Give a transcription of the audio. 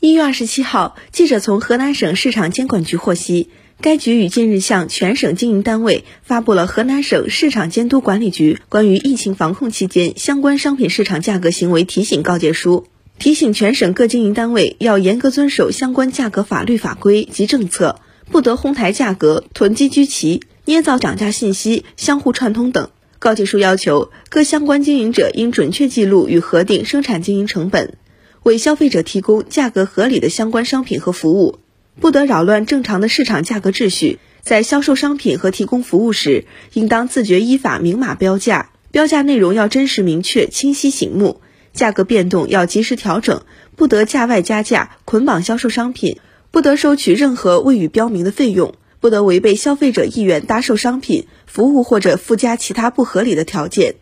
一月二十七号，记者从河南省市场监管局获悉，该局于近日向全省经营单位发布了河南省市场监督管理局关于疫情防控期间相关商品市场价格行为提醒告诫书，提醒全省各经营单位要严格遵守相关价格法律法规及政策，不得哄抬价格、囤积居奇、捏造涨价信息、相互串通等。告诫书要求各相关经营者应准确记录与核定生产经营成本。为消费者提供价格合理的相关商品和服务，不得扰乱正常的市场价格秩序。在销售商品和提供服务时，应当自觉依法明码标价，标价内容要真实明确、清晰醒目，价格变动要及时调整，不得价外加价、捆绑销售商品，不得收取任何未予标明的费用，不得违背消费者意愿搭售商品、服务或者附加其他不合理的条件。